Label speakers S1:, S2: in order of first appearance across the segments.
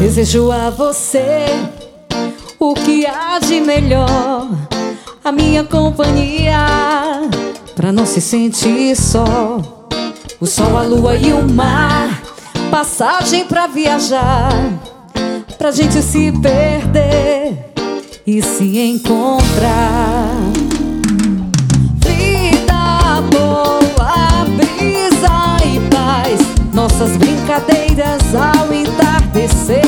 S1: Desejo a você o que há de melhor, a minha companhia, pra não se sentir só. O sol, a lua e o mar, passagem pra viajar, pra gente se perder e se encontrar. Vida boa, brisa e paz, nossas brincadeiras ao entardecer.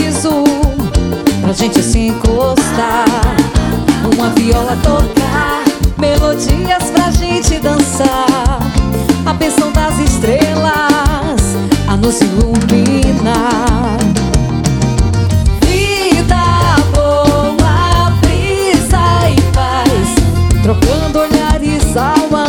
S1: pra gente se encostar. Uma viola tocar, melodias pra gente dançar. A bênção das estrelas a nos iluminar. Vida boa, brisa e paz, trocando olhares ao ar.